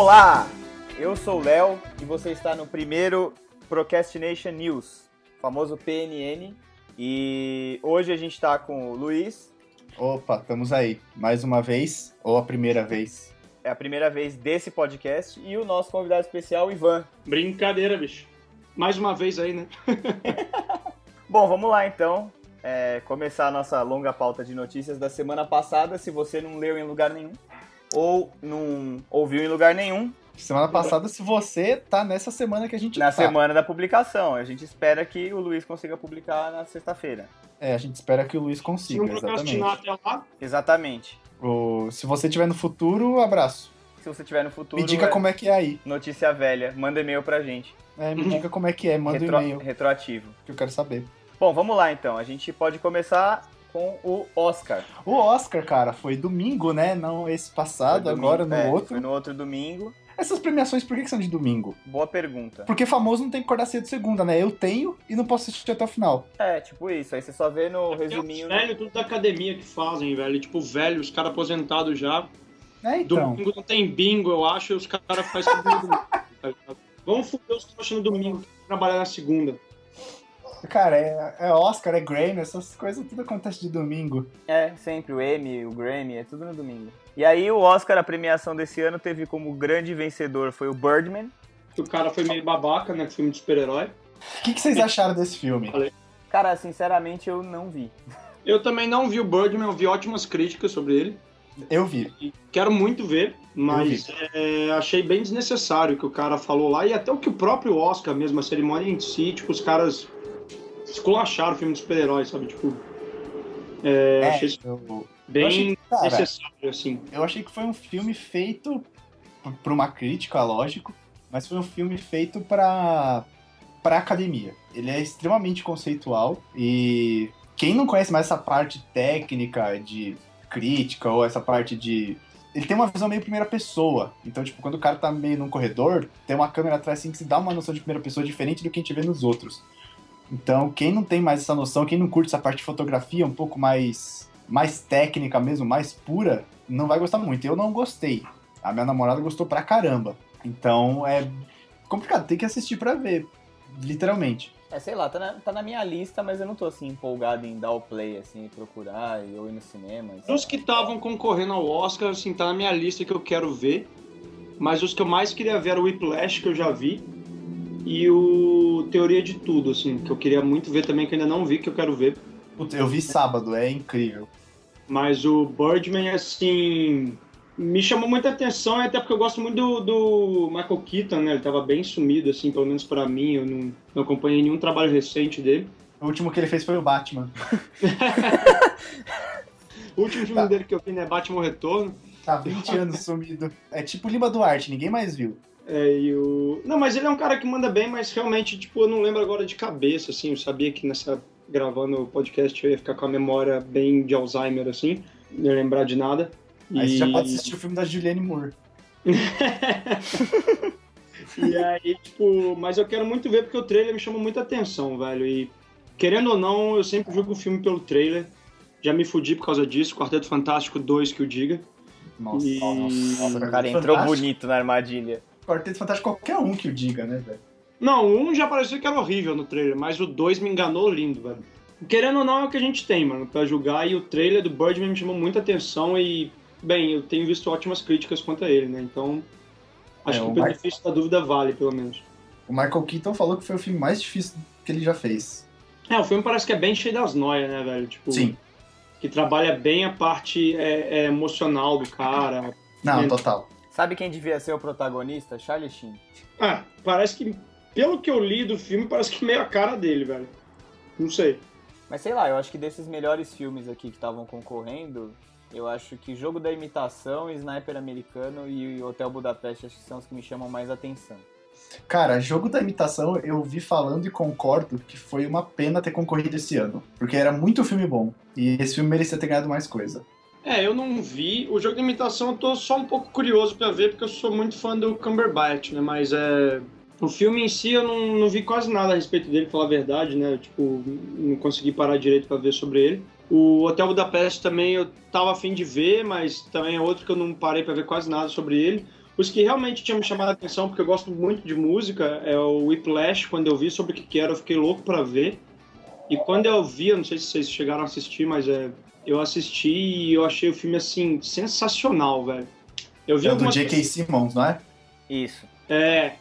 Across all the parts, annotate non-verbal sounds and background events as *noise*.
Olá, eu sou o Léo e você está no primeiro Procrastination News, famoso PNN. E hoje a gente está com o Luiz. Opa, estamos aí. Mais uma vez, ou a primeira vez? É a primeira vez desse podcast. E o nosso convidado especial, Ivan. Brincadeira, bicho. Mais uma vez aí, né? *laughs* Bom, vamos lá então. É, começar a nossa longa pauta de notícias da semana passada. Se você não leu em lugar nenhum, ou não ouviu em lugar nenhum. Semana passada, se você tá nessa semana que a gente Na tá. semana da publicação. A gente espera que o Luiz consiga publicar na sexta-feira. É, a gente espera que o Luiz Se consiga, procrastinar exatamente. até lá, Exatamente. O- se você tiver no futuro, abraço. Se você tiver no futuro, Me diga é como é que é aí. notícia velha. Manda e-mail pra gente. É, me diga como é que é, manda Retro- um e-mail Retroativo. que eu quero saber. Bom, vamos lá então. A gente pode começar com o Oscar. O Oscar, cara, foi domingo, né? Não esse passado, Foi agora domingo- no é, outro. Foi no outro domingo. Essas premiações, por que, que são de domingo? Boa pergunta. Porque famoso não tem que acordar cedo segunda, né? Eu tenho e não posso assistir até o final. É, tipo isso. Aí você só vê no é os resuminho. velhos tudo da academia que fazem, velho. Tipo, velho, os caras aposentados já. É, então. Domingo não tem bingo, eu acho, e os caras fazem tudo domingo. tá? Vamos foder os trouxas no domingo, trabalhar na segunda. Cara, é, é Oscar, é Grammy, essas coisas tudo acontece de domingo. É, sempre. O Emmy, o Grammy, é tudo no domingo. E aí o Oscar, a premiação desse ano, teve como grande vencedor foi o Birdman. Que o cara foi meio babaca, né? Filme de super-herói. O que, que vocês acharam desse filme? Cara, sinceramente, eu não vi. Eu também não vi o Birdman, eu vi ótimas críticas sobre ele. Eu vi. E Quero muito ver, mas é, achei bem desnecessário o que o cara falou lá. E até o que o próprio Oscar mesmo, a cerimônia em si, tipo, os caras esculacharam o filme de super-heróis, sabe? Tipo, é, É, achei isso eu, eu bem achei que, cara, necessário, assim. eu achei que foi um filme feito p- por uma crítica, lógico, mas foi um filme feito pra, pra academia. Ele é extremamente conceitual e quem não conhece mais essa parte técnica de crítica ou essa parte de. Ele tem uma visão meio primeira pessoa. Então, tipo, quando o cara tá meio num corredor, tem uma câmera atrás assim que se dá uma noção de primeira pessoa diferente do que a gente vê nos outros. Então, quem não tem mais essa noção, quem não curte essa parte de fotografia um pouco mais, mais técnica mesmo, mais pura, não vai gostar muito. Eu não gostei. A minha namorada gostou pra caramba. Então, é complicado, tem que assistir pra ver, literalmente. É, sei lá, tá na, tá na minha lista, mas eu não tô assim empolgado em dar o play, assim, procurar e- ou ir no cinema. assim. Os que estavam concorrendo ao Oscar, assim, tá na minha lista que eu quero ver. Mas os que eu mais queria ver era o Whiplash, que eu já vi. E o Teoria de Tudo, assim, que eu queria muito ver também, que eu ainda não vi, que eu quero ver. Putz, eu vi sábado, é incrível. Mas o Birdman, assim, me chamou muita atenção, até porque eu gosto muito do, do Michael Keaton, né? Ele tava bem sumido, assim, pelo menos pra mim. Eu não, não acompanhei nenhum trabalho recente dele. O último que ele fez foi o Batman. *laughs* O último filme Tá. dele que eu vi, né? Batman Retorno. Tá 20 anos sumido. É tipo Lima Duarte, ninguém mais viu. É, e o... Não, mas ele é um cara que manda bem, mas realmente, tipo, eu não lembro agora de cabeça, assim. Eu sabia que nessa gravando o podcast eu ia ficar com a memória bem de Alzheimer, assim. Não ia lembrar de nada. Aí E- você já pode assistir o filme da Julianne Moore. *laughs* E aí, tipo, mas eu quero muito ver porque o trailer me chama muita atenção, velho. E querendo ou não, eu sempre julgo o filme pelo trailer. Já me fudi por causa disso. Quarteto Fantástico 2 que o diga. Nossa, E- nossa, O cara entrou Fantástico. bonito na armadilha. Quarteto Fantástico qualquer um que o diga, né, velho? Não, o 1 já parecia que era horrível no trailer, mas o 2 me enganou lindo, velho. Querendo ou não, é o que a gente tem, mano, pra julgar. E o trailer do Birdman me chamou muita atenção e, bem, eu tenho visto ótimas críticas quanto a ele, né? Então, acho É, que o benefício da dúvida vale, pelo menos. O Michael Keaton falou que foi o filme mais difícil que ele já fez. É, o filme parece que é bem cheio das noias, né, velho? Tipo, Sim. que trabalha bem a parte é, é, emocional do cara. Não, Sim. total. Sabe quem devia ser o protagonista? Charlie Sheen. Ah, parece que, pelo que eu li do filme, parece que meio a cara dele, velho. Não sei. Mas sei lá, eu acho que desses melhores filmes aqui que estavam concorrendo, eu acho que Jogo da Imitação, Sniper Americano e Hotel Budapeste acho que são os que me chamam mais atenção. Cara, jogo da imitação eu vi falando e concordo que foi uma pena ter concorrido esse ano. Porque era muito filme bom. E esse filme merecia ter ganhado mais coisa. É, eu não vi. O jogo de imitação eu tô só um pouco curioso pra ver, porque eu sou muito fã do Cumberbatch, né? Mas é. O filme em si eu não, não vi quase nada a respeito dele, pra falar a verdade, né? Eu, tipo, não consegui parar direito pra ver sobre ele. O Hotel Budapeste também eu tava afim de ver, mas também é outro que eu não parei pra ver quase nada sobre ele. Os que realmente tinham me chamado a atenção, porque eu gosto muito de música, é o Whiplash, quando eu vi sobre o que que era, eu fiquei louco pra ver. E quando eu vi, eu não sei se vocês chegaram a assistir, mas é, eu assisti e eu achei o filme, assim, sensacional, velho. Eu vi É o do J.K. Simmons, não é? Isso. É,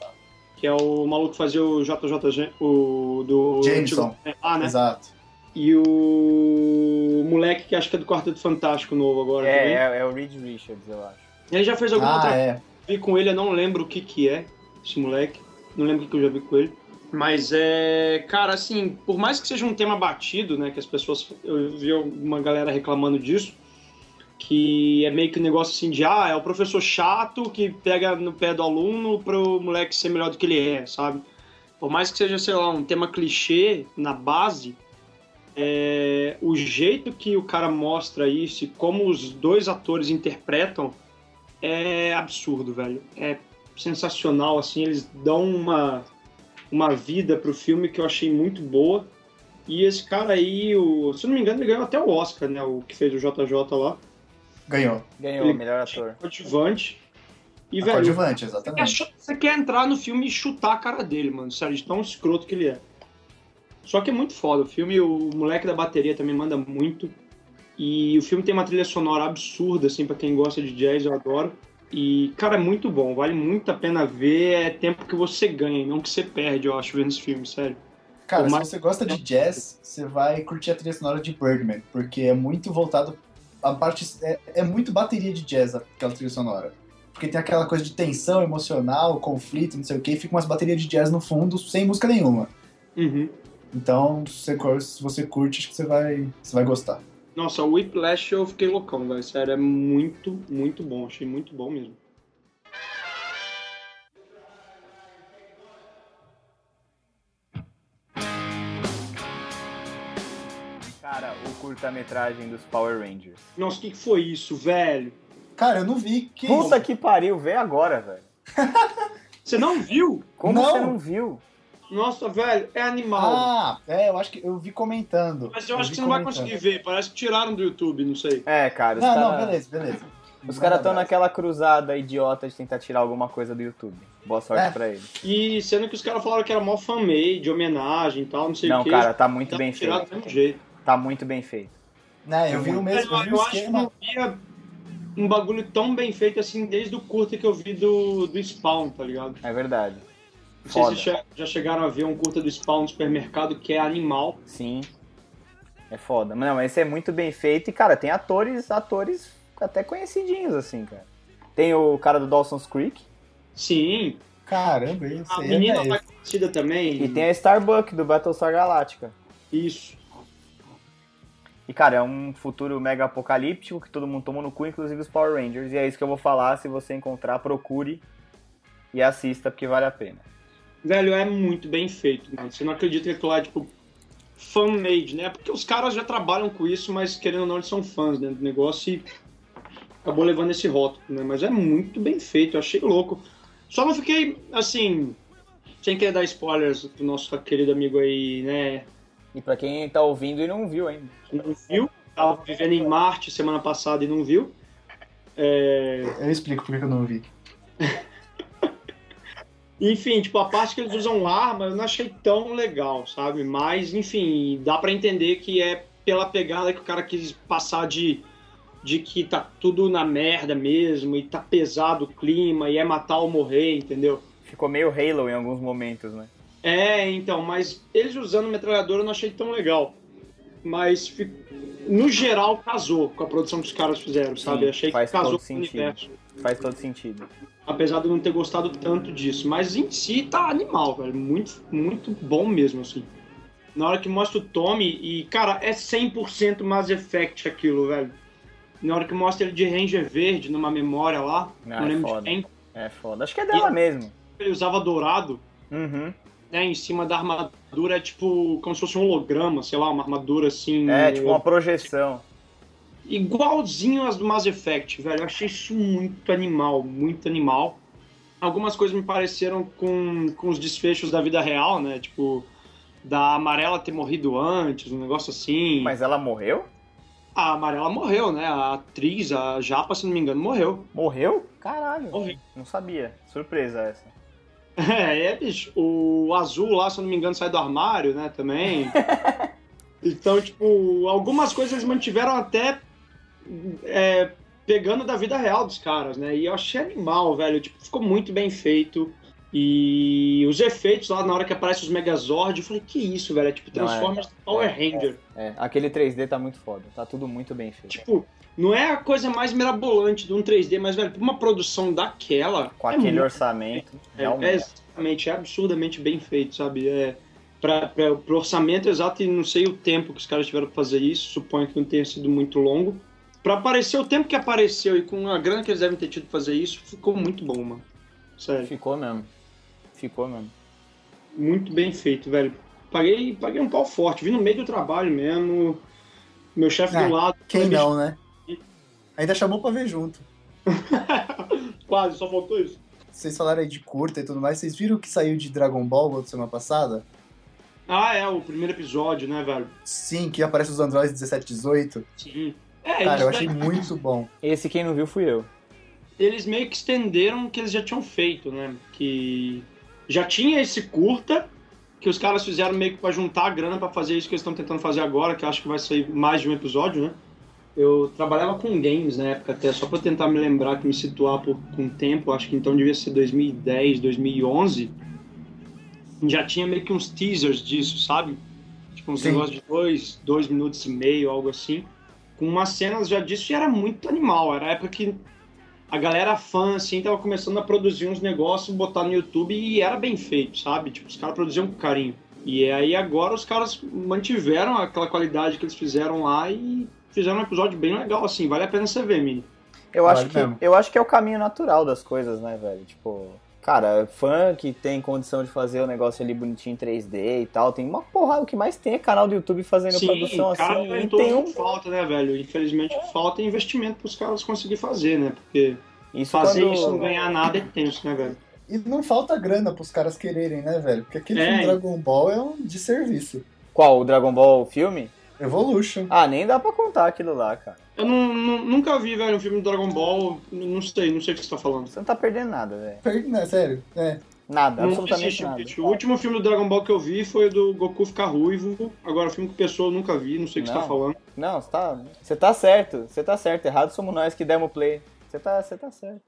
que é o maluco que fazia o JJ, o do... Jameson. Ah, né? Exato. E o moleque que acho que é do Quarteto Fantástico novo agora É, também. é, é o Reed Richards, eu acho. Ele já fez alguma Ah, outra é. vi com ele, eu não lembro o que que é esse moleque. Não lembro o que que eu já vi com ele. Mas é. Cara, assim, por mais que seja um tema batido, né? Que as pessoas. Eu vi uma galera reclamando disso. Que é meio que um negócio assim de, ah, é o professor chato que pega no pé do aluno pro moleque ser melhor do que ele é, sabe? Por mais que seja, sei lá, um tema clichê na base, é, o jeito que o cara mostra isso e como os dois atores interpretam é absurdo, velho. É sensacional, assim, eles dão uma, uma vida pro filme que eu achei muito boa. E esse cara aí, o, se não me engano, ele ganhou até o Oscar, né? O que fez o JJ lá. Ganhou. Ganhou, Ele- melhor ator. Coadjuvante. E, A velho, coadjuvante, você quer, exatamente. você quer entrar no filme e chutar a cara dele, mano. Sério, de tão escroto que ele é. Só que é muito foda. O filme, o moleque da bateria também manda muito. E o filme tem uma trilha sonora absurda, assim, pra quem gosta de jazz, eu adoro. E, cara, é muito bom. Vale muito a pena ver. É tempo que você ganha, não que você perde, eu acho, vendo esse filme, sério. Cara, Por se mais- você gosta de jazz, você vai curtir a trilha sonora de Birdman, porque é muito voltado. A parte. É, é muito bateria de jazz aquela trilha sonora. Porque tem aquela coisa de tensão emocional, conflito, não sei o que, e fica umas baterias de jazz no fundo sem música nenhuma. Uhum. Então, se você, se você curte, acho que você vai, você vai gostar. Nossa, o Whiplash eu fiquei loucão, velho. Sério, é muito, muito bom. Achei muito bom mesmo. Cara, o curta-metragem dos Power Rangers. Nossa, o que, que foi isso, velho? Cara, eu não vi que. Puta que pariu, vê agora, velho. *laughs* Você não viu? Como Não. você não viu? Nossa, velho, é animal. Ah, é, eu acho que eu vi comentando. Mas eu acho vi que você não vai conseguir ver. Parece que tiraram do YouTube, não sei. É, cara, os Não, caras não, beleza, beleza. os caras estão naquela cruzada idiota de tentar tirar alguma coisa do YouTube. Boa sorte É. pra eles. E sendo que os caras falaram que era mó fan-made, homenagem e tal, não sei Não, o que. cara, tá muito dá bem feito. do mesmo jeito. Tá muito bem feito. Né, eu vi o mesmo, eu vi eu acho que não via um bagulho tão bem feito assim desde o curta que eu vi do, do Spawn, tá ligado? É verdade. Não sei se já chegaram a ver um curta do Spawn no supermercado que é animal. Sim. É foda. Mas Não, esse é muito bem feito e, cara, tem atores, atores até conhecidinhos, assim, cara. Tem o cara do Dawson's Creek Sim, Caramba, isso a aí menina é tá conhecida também. e tem a Starbuck do Battlestar Galactica. Isso. E, cara, é um futuro mega apocalíptico que todo mundo tomou no cu, inclusive os Power Rangers. E é isso que eu vou falar. Se você encontrar, procure e assista, porque vale a pena. Velho, é muito bem feito, mano. Você não acredita que aquilo lá é, tipo, fan-made, né? Porque os caras já trabalham com isso, mas querendo ou não, eles são fãs dentro do negócio e acabou levando esse rótulo, né? Mas é muito bem feito, eu achei louco. Só não fiquei, assim, sem querer dar spoilers pro nosso querido amigo aí, né? E pra quem tá ouvindo e não viu ainda. Não viu, tava vivendo em Marte semana passada e não viu. É... Eu explico por que eu não vi. *laughs* Enfim, tipo, a parte que eles usam arma eu não achei tão legal, sabe? Mas, enfim, dá pra entender que é pela pegada que o cara quis passar de, de que tá tudo na merda mesmo, e tá pesado o clima, e é matar ou morrer, entendeu? Ficou meio Halo em alguns momentos, né? É, então, mas eles usando metralhadora eu não achei tão legal. Mas, no geral, casou com a produção que os caras fizeram, sabe? Sim, achei que faz casou todo com o sentido. universo. Faz todo sentido. apesar de eu não ter gostado tanto disso. Mas em si tá animal, velho. Muito, muito bom mesmo, assim. Na hora que mostra o Tommy, e, cara, é 100% Mass Effect aquilo, velho. Na hora que mostra ele de Ranger Verde numa memória lá, Ah, não é lembro foda. de quem, É foda. Acho que é dela mesmo. ele usava dourado, Uhum. Né, em cima da armadura, é tipo, como se fosse um holograma, sei lá, uma armadura assim. É, tipo uma projeção. igualzinho as do Mass Effect, velho. Eu achei isso muito animal, muito animal. Algumas coisas me pareceram com, com os desfechos da vida real, né? Tipo, da Amarela ter morrido antes, um negócio assim. Mas ela morreu? A Amarela morreu, né? A atriz, a Japa, se não me engano, morreu. Morreu? Caralho, Horrível. não sabia. Surpresa essa. É, é, bicho. O azul lá, se eu não me engano, sai do armário, né, também. *laughs* então, tipo, algumas coisas eles mantiveram até é, pegando da vida real dos caras, né? E eu achei animal, velho. Tipo, ficou muito bem feito. E os efeitos lá na hora que aparece os Megazord, eu falei, que isso, velho? É tipo Não, é. Transformers Power Ranger. É, aquele 3D tá muito foda. Tá tudo muito bem feito. Tipo, não é a coisa mais mirabolante de um 3D, mas, velho, pra uma produção daquela. Com é aquele muito orçamento, É, realmente. é exatamente, é absurdamente bem feito, sabe? É, pra, pra, pro orçamento exato, e não sei o tempo que os caras tiveram pra fazer isso, suponho que não tenha sido muito longo. Pra aparecer o tempo que apareceu e com a grana que eles devem ter tido pra fazer isso, ficou muito bom, mano. Sério, Ficou mesmo. Ficou mesmo. muito bem feito, velho. Paguei, paguei um pau forte, vi no meio do trabalho mesmo. Meu chefe Ah, do lado. Quem falei, não, né? Ainda chamou pra ver junto. "Bicho, *laughs* Quase, só faltou isso. Vocês falaram aí de curta e tudo mais. Vocês viram que saiu de Dragon Ball outra semana passada? Ah, é, o primeiro episódio, né, velho? Sim, que aparece os androides 17 18. Sim. É, Cara, eu achei muito bom. Esse quem não viu fui eu. eles meio que estenderam o que eles já tinham feito, né? Que já tinha esse curta, que os caras fizeram meio que pra juntar a grana pra fazer isso que eles estão tentando fazer agora, que eu acho que vai sair mais de um episódio, né? Eu trabalhava com games na época até, só pra tentar me lembrar, que me situar por, com tempo, acho que então devia ser 2010, 2011. Já tinha meio que uns teasers disso, sabe? Tipo uns Sim. negócios de dois, dois minutos e meio, algo assim. Com umas cenas já disso e era muito animal. Era a época que a galera fã, assim, tava começando a produzir uns negócios, botar no YouTube e era bem feito, sabe? Tipo, os caras produziam com carinho. E aí agora os caras mantiveram aquela qualidade que eles fizeram lá e fizeram um episódio bem legal, assim. Vale a pena você ver, Mini. Eu Vale acho, que, mesmo. eu acho que é o caminho natural das coisas, né, velho? Tipo, cara, fã que tem condição de fazer o negócio ali bonitinho em 3D e tal, tem uma porrada. O que mais tem é canal do YouTube fazendo produção cara, assim. todo tem um. falta, né, velho? Infelizmente falta investimento pros caras conseguir fazer, né? Porque Isso fazer quando... isso e não ganhar nada é tenso, né, velho? E não falta grana pros caras quererem, né, velho? Porque aquele É. filme Dragon Ball é um desserviço. Qual? O Dragon Ball filme? Evolution. Ah, nem dá pra contar aquilo lá, cara. Eu não, não- nunca vi, velho, um filme do Dragon Ball, não sei, não sei o que você tá falando. Você não tá perdendo nada, velho. Né, sério. É. Nada, Não absolutamente existe, nada. bicho. O último filme do Dragon Ball que eu vi foi o do Goku ficar ruivo. Agora, o filme que pessoa eu nunca vi, não sei o que você tá Não. falando. Não, você tá, você tá certo, você tá certo. Errado somos nós que demos play. Você tá, você tá certo.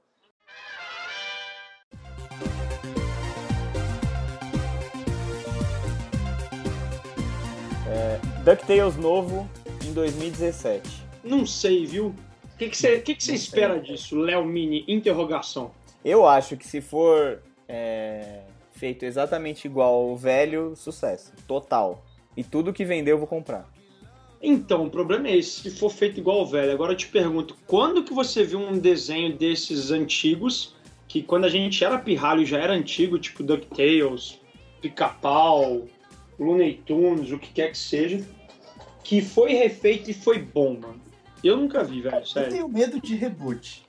É, DuckTales novo em 2017. Não sei, viu? O que, que você, que que você espera disso, Léo Mini? Interrogação. Eu acho que se for é, feito exatamente igual ao velho, sucesso. Total. E tudo que vender eu vou comprar. Então, o problema é esse, se for feito igual ao velho. Agora eu te pergunto, quando que você viu um desenho desses antigos, que quando a gente era pirralho já era antigo, tipo DuckTales, Pica-Pau, Looney Tunes, o que quer que seja, que foi refeito e foi bom, mano? Eu nunca vi, velho, Eu sério. tenho medo de reboot.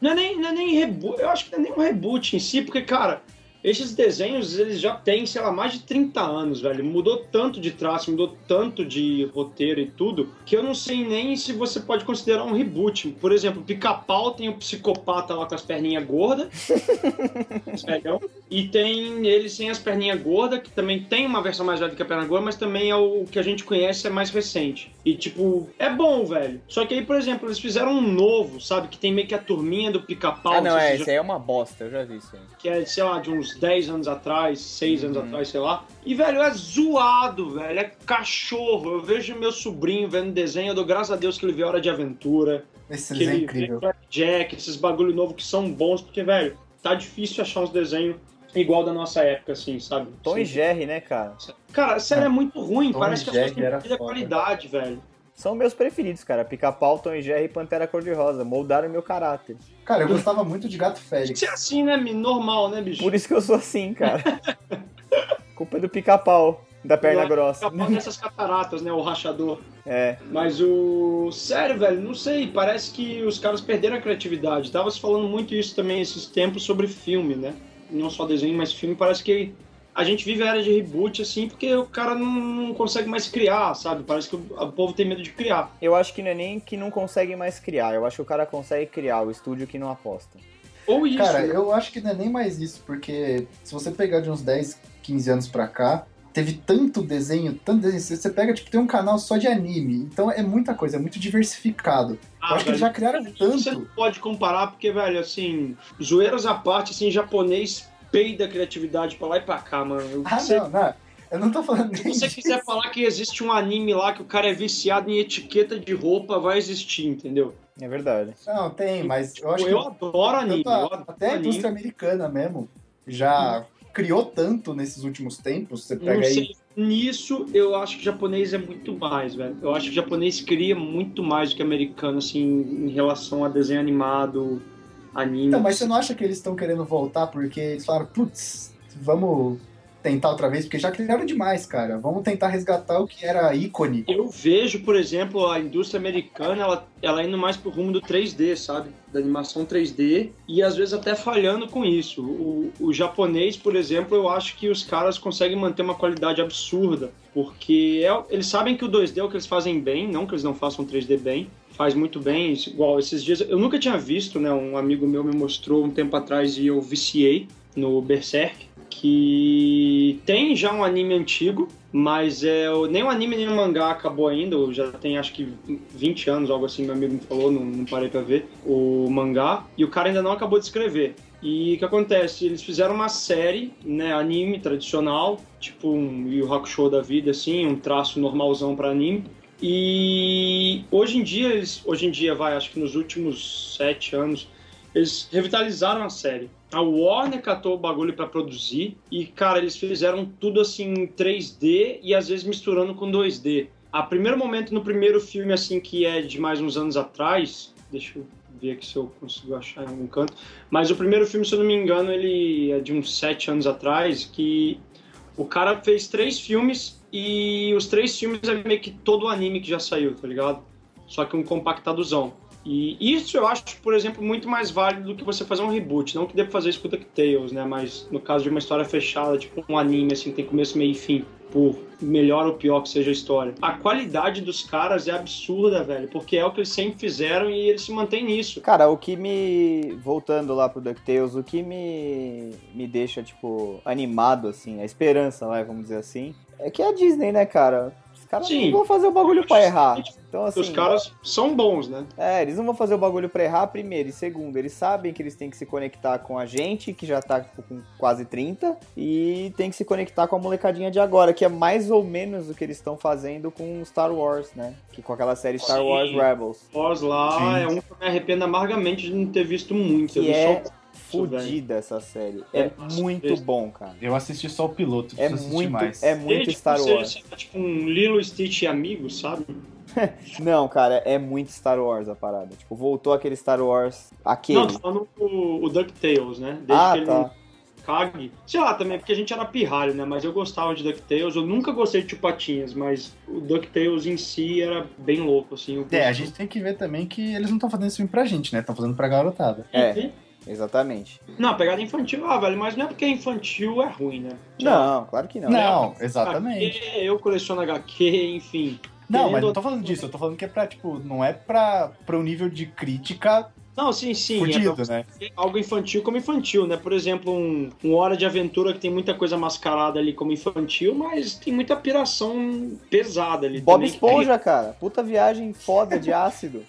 Não é nem, não é nem reboot, eu acho que não é nem um reboot em si, porque, cara, esses desenhos, eles já têm, sei lá, mais de 30 anos, velho. Mudou tanto de traço, mudou tanto de roteiro e tudo, que eu não sei nem se você pode considerar um reboot. Por exemplo, Pica-Pau tem o psicopata lá com as perninhas gordas, *laughs* e tem ele sem as perninhas gordas, que também tem uma versão mais velha que a perna gorda, mas também é o que a gente conhece, é mais recente. E, tipo, é bom, velho. Só que aí, por exemplo, eles fizeram um novo, sabe? Que tem meio que a turminha do Pica-Pau. ah, não, é, você esse já- aí é uma bosta, eu já vi isso aí. que é, sei lá, de uns 10 anos atrás, 6 anos Uhum. atrás, sei lá. E, velho, é zoado, velho. É cachorro. Eu vejo meu sobrinho vendo desenho, eu dou graças a Deus que ele vê Hora de Aventura, Esse que desenho é ele incrível. vê Jack, esses bagulho novo que são bons, porque, velho, tá difícil achar uns desenhos igual da nossa época, assim, sabe? Tom Sim. e Jerry, né, cara? Cara, sério, é muito ruim. Tom Parece que as pessoas não a qualidade, velho. São meus preferidos, cara. Pica-pau, Tom e Jerry e Pantera Cor-de-Rosa. Moldaram meu caráter. Cara, eu gostava muito de Gato Tem que Félix. ser assim, né, normal, né, bicho? Por isso que eu sou assim, cara. *laughs* Culpa é do pica-pau, da perna Eu- grossa. Capaz dessas cataratas, né, o rachador. É. Mas o. Sério, velho, não sei. Parece que os caras perderam a criatividade. Tava se falando muito isso também esses tempos sobre filme, né? Não só desenho, mas filme. Parece que a gente vive a era de reboot, assim, porque o cara não, consegue mais criar, sabe? Parece que o, povo tem medo de criar. Eu acho que não é nem que não consegue mais criar. Eu acho que o cara consegue criar, o estúdio que não aposta. Ou isso. Cara, eu acho que não é nem mais isso, porque se você pegar de uns 10, 15 anos pra cá, teve tanto desenho, tanto desenho. Você pega, tipo, tem um canal só de anime. Então é muita coisa, é muito diversificado. eu Ah, acho que eles velho, já criaram Você não tanto. pode comparar, porque, velho, assim, zoeiras à parte, assim, japonês peida a criatividade pra lá e pra cá, mano. Ah, Você- não, não. Eu não tô falando Se você disso. quiser falar que existe um anime lá que o cara é viciado em etiqueta de roupa, vai existir, entendeu? É verdade. Não, tem, mas eu acho eu que adoro anime. tanto a- eu adoro até a anime. indústria americana mesmo já criou tanto nesses últimos tempos. Você pega Não aí. Nisso, eu acho que o japonês é muito mais, velho. Eu acho que o japonês cria muito mais do que o americano, assim, em relação a desenho animado, anime. Então, mas você não acha que eles estão querendo voltar porque eles falaram, putz, vamos tentar outra vez? Porque já criaram demais, cara. Vamos tentar resgatar o que era ícone. Eu vejo, por exemplo, a indústria americana, ela, ela indo mais pro rumo do 3D, sabe? Da animação 3D, e às vezes até falhando com isso. O, o japonês, por exemplo, eu acho que os caras conseguem manter uma qualidade absurda, porque é- eles sabem que o 2D é o que eles fazem bem, não que eles não façam 3D bem, faz muito bem, igual esses dias, eu nunca tinha visto, né, um amigo meu me mostrou um tempo atrás e eu viciei no Berserk, que tem já um anime antigo, mas é, nem o anime nem o mangá acabou ainda, já tem acho que 20 anos, algo assim, meu amigo me falou, não, não parei pra ver, o mangá, e o cara ainda não acabou de escrever. E o que acontece? Eles fizeram uma série, né, anime tradicional, tipo um Yu Hakusho da vida, assim, um traço normalzão pra anime. E hoje em dia, eles, hoje em dia, vai, acho que nos últimos sete anos, eles revitalizaram a série. A Warner catou o bagulho pra produzir e, cara, eles fizeram tudo assim em 3D e às vezes misturando com 2D. A primeiro momento no primeiro filme, assim, que é de mais uns anos atrás, deixa eu ver aqui se eu consigo achar em algum canto, mas o primeiro filme, se eu não me engano, ele é de uns sete anos atrás, que o cara fez três filmes e os três filmes é meio que todo o anime que já saiu, tá ligado? Só que um compactadozão. E isso eu acho, por exemplo, muito mais válido do que você fazer um reboot. Não que deva fazer isso com DuckTales, né? Mas no caso de uma história fechada, tipo um anime, assim, tem começo, meio e fim. Por melhor ou pior que seja a história. A qualidade dos caras é absurda, velho. Porque é o que eles sempre fizeram e eles se mantêm nisso. Cara, o que me. Voltando lá pro DuckTales, o que me. me deixa, tipo, animado, assim, a esperança, vai, vamos dizer assim, é que é a Disney, né, cara? Os caras Sim. não vão fazer o bagulho pra errar. Então, assim. Os caras são bons, né? É, eles não vão fazer o bagulho pra errar, primeiro. E segundo, eles sabem que eles têm que se conectar com a gente, que já tá tipo, com quase 30, e tem que se conectar com a molecadinha de agora, que é mais ou menos o que eles estão fazendo com Star Wars, né? Que com aquela série Star Sim. Wars Rebels. Oz lá Sim. é um que eu me arrependo amargamente de não ter visto muito. Eu Que vi é só- fodida essa série. É Nossa, muito bom, cara. Eu assisti só o piloto, É muito, mais. é muito Desde Star você Wars. seja, tipo um Lilo Stitch e amigo, sabe? *laughs* Não, cara, é muito Star Wars a parada. Tipo, voltou aquele Star Wars. Aquele. Não, tô falando o, o DuckTales, né? Desde ah, que ele tá. não cague. Sei lá, também, porque a gente era pirralho, né? Mas eu gostava de DuckTales. Eu nunca gostei de Chupatinhas, mas o DuckTales em si era bem louco, assim. É, a gente tem que ver também que eles não estão fazendo esse filme pra gente, né? Estão fazendo pra garotada. É, exatamente. Não, pegada infantil, ah, velho, mas não é porque é infantil é ruim, né? Não, claro que não. Não, exatamente. HQ, eu coleciono HQ, enfim. Não, mas não tô falando disso, eu tô falando que é pra, tipo, não é pra, pra um nível de crítica Não, sim, sim. é fudido, pra né? algo infantil como infantil, né? Por exemplo, um, um Hora de Aventura que tem muita coisa mascarada ali como infantil, mas tem muita piração pesada ali. Bob também. Esponja, cara. Puta viagem foda de ácido.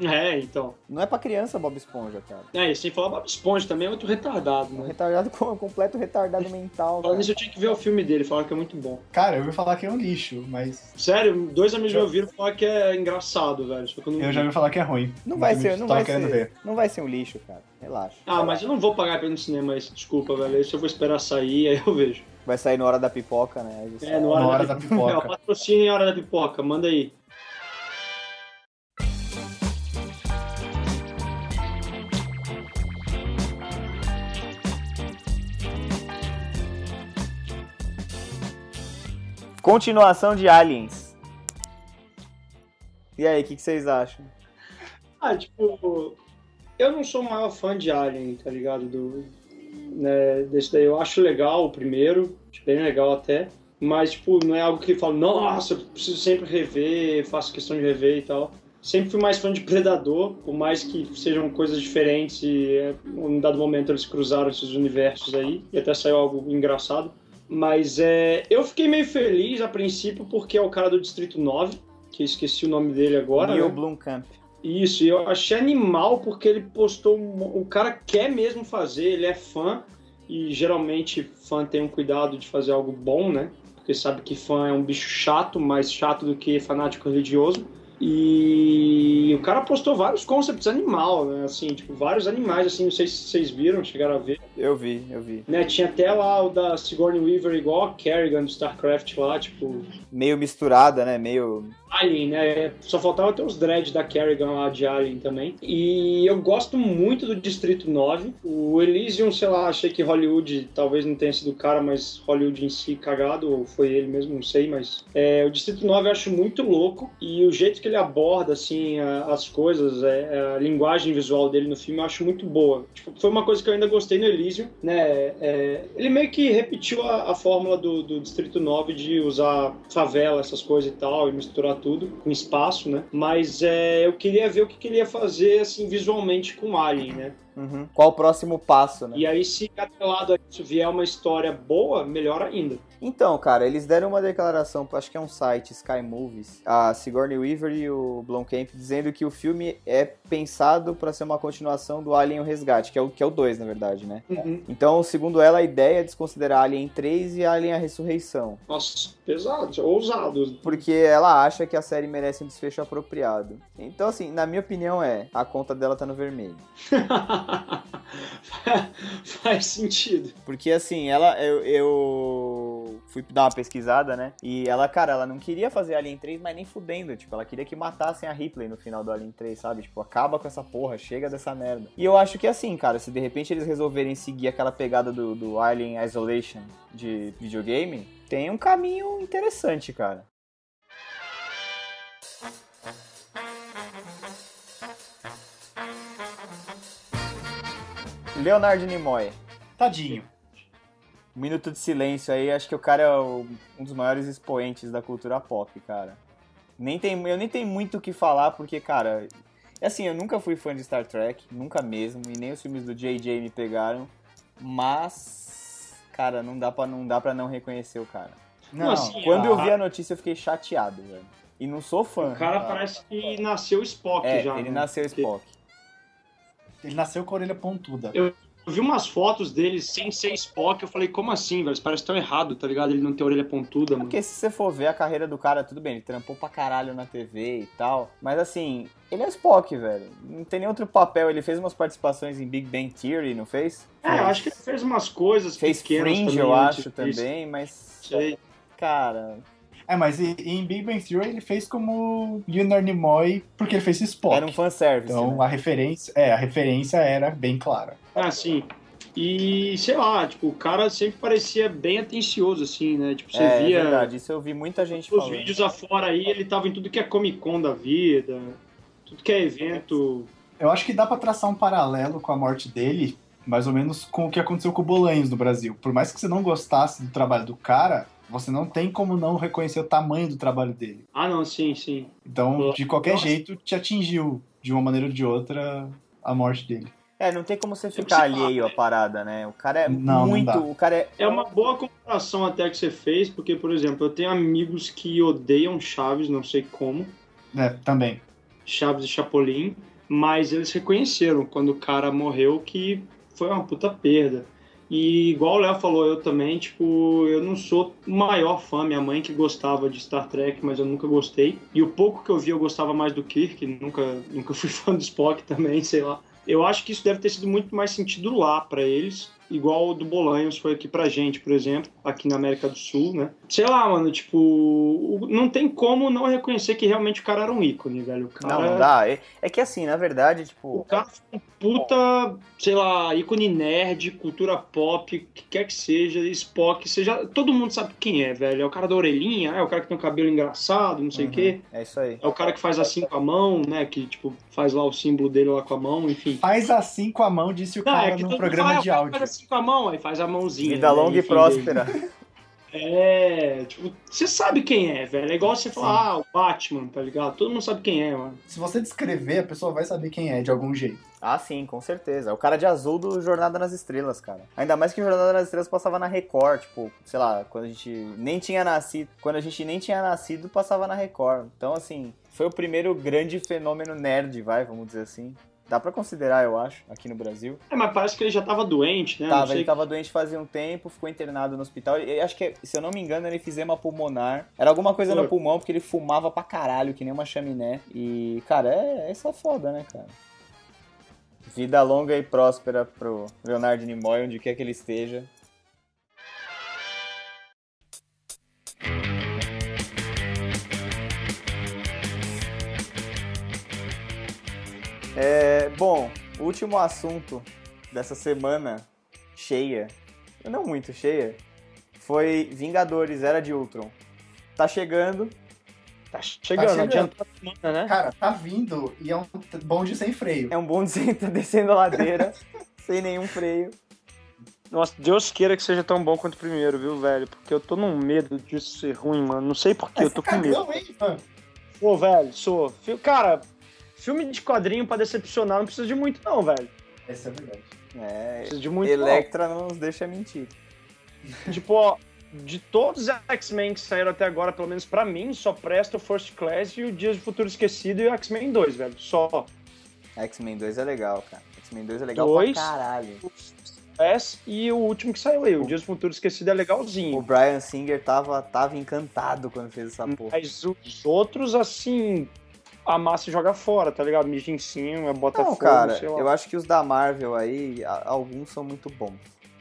É, então. Não é pra criança Bob Esponja, cara. É, e sem falar Bob Esponja também é outro retardado, Um né? retardado, com- completo retardado mental. Falando nisso, eu tinha que ver o filme dele, falaram que é muito bom. Cara, eu ouvi falar que é um lixo, mas Sério, dois amigos me ouviram falar que é engraçado, velho. Só que eu não eu já vi. ouvi falar que é ruim. Não vai ser, eu não vai querendo ser. ver. Não vai ser um lixo, cara. Relaxa. Ah, mas eu não vou pagar pra ir no cinema esse, desculpa, velho. Esse eu vou esperar sair, *laughs* aí eu vejo. Vai sair na hora da pipoca, né? É, no hora, Na hora da, da pipoca. pipoca. É, patrocínio em hora da pipoca, manda aí. Continuação de Aliens. E aí, o que, que vocês acham? Ah, tipo, eu não sou o maior fã de Alien, tá ligado? Do, né, desse daí. Eu acho legal o primeiro, bem legal até. Mas, tipo, não é algo que eu falo, nossa, eu preciso sempre rever, faço questão de rever e tal. Sempre fui mais fã de Predador, por mais que sejam coisas diferentes e é, em um dado momento eles cruzaram esses universos aí e até saiu algo engraçado. Mas é, eu fiquei meio feliz a princípio porque é o cara do Distrito 9, que eu esqueci o nome dele agora. Neil né? Blomkamp. Isso, e eu achei animal porque ele postou. um- O cara quer mesmo fazer, ele é fã, e geralmente fã tem um cuidado de fazer algo bom, né? Porque sabe que fã é um bicho chato, mais chato do que fanático religioso. E o cara postou vários concepts animal, né? Assim, tipo, vários animais, assim, não sei se vocês viram, chegaram a ver. Eu vi, eu vi. Né? Tinha até lá o da Sigourney Weaver igual a Kerrigan do StarCraft lá, tipo, Meio misturada, né? Meio. Alien, né? Só faltava ter os dreads da Kerrigan lá de Alien também. E eu gosto muito do Distrito 9. O Elysium, sei lá, achei que Hollywood talvez não tenha sido o cara, mas Hollywood em si cagado, ou foi ele mesmo, não sei, mas. é, o Distrito 9 eu acho muito louco. E o jeito que ele aborda, assim, a- as coisas, é, a linguagem visual dele no filme eu acho muito boa. Tipo, foi uma coisa que eu ainda gostei no Elysium, né? É, ele meio que repetiu a, a fórmula do, do Distrito 9 de usar favela, essas coisas e tal, e misturar tudo com espaço, né? Mas é, eu queria ver o que, que ele ia fazer, assim, visualmente com Alien, né? Uhum. Qual o próximo passo, né? E aí, se atrelado a isso vier uma história boa, melhor ainda. Então, cara, eles deram uma declaração, acho que é um site, Sky Movies, a Sigourney Weaver e o Blomkamp, dizendo que o filme é pensado pra ser uma continuação do Alien o Resgate, que é o que é o 2, na verdade, né? Então, segundo ela, a ideia é desconsiderar Alien 3 e Alien a Ressurreição, Nossa, pesado, ousado. porque ela acha que a série merece um desfecho apropriado. Então, assim, na minha opinião é, a conta dela tá no vermelho. *laughs* Faz sentido. Porque assim, ela eu, eu fui dar uma pesquisada, né? E ela, cara, ela não queria fazer Alien 3, mas nem fudendo. Tipo, ela queria que matassem a Ripley no final do Alien 3, sabe? Tipo, acaba com essa porra, chega dessa merda. E eu acho que assim, cara, se de repente eles resolverem seguir aquela pegada do, do Alien Isolation de videogame, tem um caminho interessante, cara. Leonardo Nimoy. Tadinho. Um minuto de silêncio aí, acho que o cara é o- um dos maiores expoentes da cultura pop, cara. Nem tem, eu nem tenho muito o que falar, porque, cara, é assim, eu nunca fui fã de Star Trek, nunca mesmo, e nem os filmes do JJ me pegaram, mas, cara, não dá pra não, dá pra não reconhecer o cara. Não, Não, assim, Quando eu vi a notícia, eu fiquei chateado, velho. E não sou fã. O cara tá? parece que nasceu Spock É, já. ele né? nasceu Spock. ele nasceu com a orelha pontuda. Eu- Eu vi umas fotos dele sem ser Spock, eu falei, como assim, velho? Isso parece tão errado, tá ligado? Ele não tem orelha pontuda, mano. Porque se você for ver a carreira do cara, tudo bem, ele trampou pra caralho na TV e tal. Mas assim, ele é Spock, velho. Não tem nem outro papel. Ele fez umas participações em Big Bang Theory, não fez? É, eu acho que ele fez umas coisas Fez Fringe, eu acho, também, mas. Sei. Cara, É, mas em Big Bang Theory ele fez como Leonard Nimoy porque ele fez Spock. era um fanservice. Então né? a referência, é, a referência era bem clara. Ah, sim. E, sei lá, tipo, o cara sempre parecia bem atencioso, assim, né? Tipo, você é, é via verdade, isso eu vi muita gente os falando. vídeos afora aí, ele tava em tudo que é Comic Con da vida, tudo que é evento. Eu acho que dá pra traçar um paralelo com a morte dele, mais ou menos com o que aconteceu com o Bolanhos no Brasil. Por mais que você não gostasse do trabalho do cara, você não tem como não reconhecer o tamanho do trabalho dele. Ah, não, sim, sim. Então, de qualquer Nossa. jeito, te atingiu, de uma maneira ou de outra, a morte dele. É, não tem como você ficar alheio à parada, né? O cara é Não, não muito. dá. o cara é. É uma boa comparação até que você fez, porque, por exemplo, eu tenho amigos que odeiam Chaves, não sei como, É, também. Chaves e Chapolin, mas eles reconheceram quando o cara morreu que foi uma puta perda. E igual o Léo falou, eu também, tipo, eu não sou o maior fã, minha mãe que gostava de Star Trek, mas eu nunca gostei. E o pouco que eu vi eu gostava mais do Kirk, nunca, nunca fui *laughs* fã do Spock também, sei lá. Eu acho que isso deve ter sido muito mais sentido lá pra eles, igual o do Bolanhos foi aqui pra gente, por exemplo, aqui na América do Sul, né? Sei lá, mano, tipo, o- não tem como não reconhecer que realmente o cara era um ícone, velho. O cara, Não, não dá. É, é que assim, na verdade, o tipo. cara foi um puta, sei lá, ícone nerd, cultura pop, o que quer que seja, Spock, seja, todo mundo sabe quem é, velho. É o cara da orelhinha, é o cara que tem um cabelo engraçado, não sei o uhum, quê. É isso aí. É o cara que faz assim com a mão, né? Que, tipo, faz lá o símbolo dele lá com a mão, enfim. Faz assim com a mão, disse o Não, cara é que num programa fala, de "Ah, o áudio. Com a mão, aí faz a mãozinha. Vida né? longa e Enfim, próspera. É, tipo, você sabe quem é, velho. É igual você falar, ah, o Batman, tá ligado? Todo mundo sabe quem é, mano. Se você descrever, a pessoa vai saber quem é de algum jeito. Ah, sim, com certeza. É o cara de azul do Jornada nas Estrelas, cara. Ainda mais que o Jornada nas Estrelas passava na Record, tipo, sei lá, quando a gente nem tinha nascido. Quando a gente nem tinha nascido, passava na Record. Então, assim, foi o primeiro grande fenômeno nerd, vai, vamos dizer assim. Dá pra considerar, eu acho, aqui no Brasil. É, mas parece que ele já tava doente, né? Tava, ele tava doente fazia um tempo, ficou internado no hospital. E acho que, se eu não me engano, ele fisema pulmonar. Era alguma coisa no Foi. pulmão, porque ele fumava pra caralho, que nem uma chaminé. E, cara, é, isso é foda, né, cara? Vida longa e próspera pro Leonardo Nimoy, onde quer que ele esteja. Último assunto dessa semana cheia, não muito cheia, foi Vingadores Era de Ultron. Tá chegando, Tá chegando, chegando. adianta a semana, né? Cara, tá vindo e é um bonde sem freio. é um bonde sem tá *laughs* descendo a ladeira, *laughs* sem nenhum freio. Nossa, Deus queira que seja tão bom quanto o primeiro, viu, velho? Porque eu tô num medo disso ser ruim, mano. Não sei porquê, eu tô com medo. Hein, mano? Pô, velho, sou. Cara, filme de quadrinho pra decepcionar não precisa de muito, não, velho. Essa é verdade. É, Precisa de muito, Electra não nos deixa mentir. *laughs* Tipo, ó, de todos os X-Men que saíram até agora, pelo menos pra mim, só presta o First Class e o Dias de Futuro Esquecido e o X-Men 2, velho. Só. X-Men 2 é legal, cara. X-Men 2 é legal Dois. pra caralho. O First Class e o último que saiu aí, o Dias de Futuro Esquecido é legalzinho. O Brian Singer tava, tava encantado quando fez essa porra. Mas os outros, assim, a massa joga fora, tá ligado? Mija em cima, bota Não, fogo, cara, sei lá. eu acho que os da Marvel aí, alguns são muito bons.